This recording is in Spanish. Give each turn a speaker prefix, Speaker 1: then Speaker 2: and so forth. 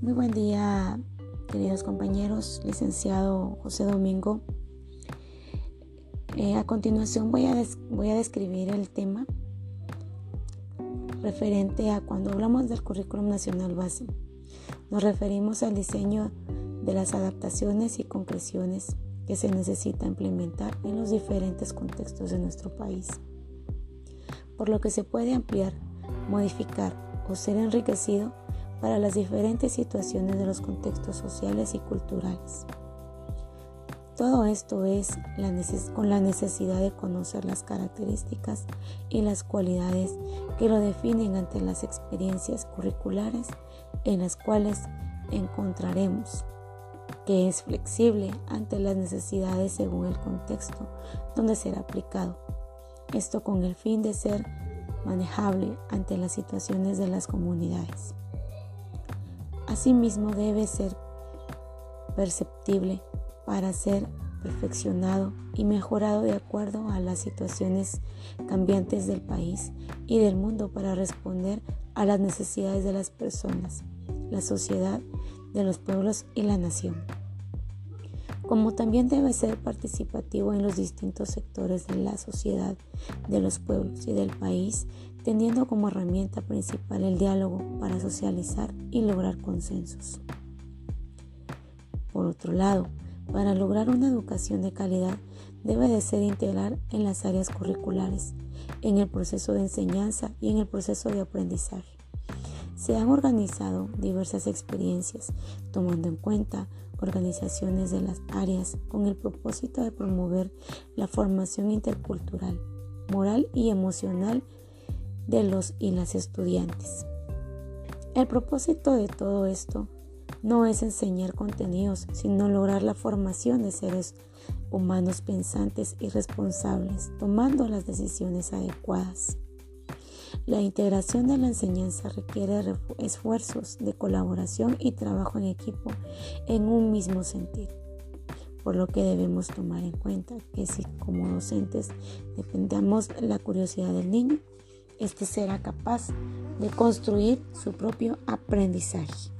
Speaker 1: Muy buen día, queridos compañeros, licenciado José Domingo. Eh, a continuación voy a, voy a describir el tema referente a cuando hablamos del currículum nacional base. Nos referimos al diseño de las adaptaciones y concreciones que se necesita implementar en los diferentes contextos de nuestro país, por lo que se puede ampliar, modificar o ser enriquecido para las diferentes situaciones de los contextos sociales y culturales. Todo esto es con la necesidad de conocer las características y las cualidades que lo definen ante las experiencias curriculares en las cuales encontraremos que es flexible ante las necesidades según el contexto donde será aplicado. Esto con el fin de ser manejable ante las situaciones de las comunidades. Asimismo debe ser perceptible para ser perfeccionado y mejorado de acuerdo a las situaciones cambiantes del país y del mundo para responder a las necesidades de las personas, la sociedad, de los pueblos y la nación. Como también debe ser participativo en los distintos sectores de la sociedad, de los pueblos y del país, teniendo como herramienta principal el diálogo para socializar y lograr consensos. Por otro lado, para lograr una educación de calidad debe de ser integral en las áreas curriculares, en el proceso de enseñanza y en el proceso de aprendizaje. Se han organizado diversas experiencias tomando en cuenta organizaciones de las áreas con el propósito de promover la formación intercultural, moral y emocional de los y las estudiantes. El propósito de todo esto no es enseñar contenidos, sino lograr la formación de seres humanos pensantes y responsables, tomando las decisiones adecuadas. La integración de la enseñanza requiere esfuerzos de colaboración y trabajo en equipo en un mismo sentido, por lo que debemos tomar en cuenta que si como docentes dependamos la curiosidad del niño, éste será capaz de construir su propio aprendizaje.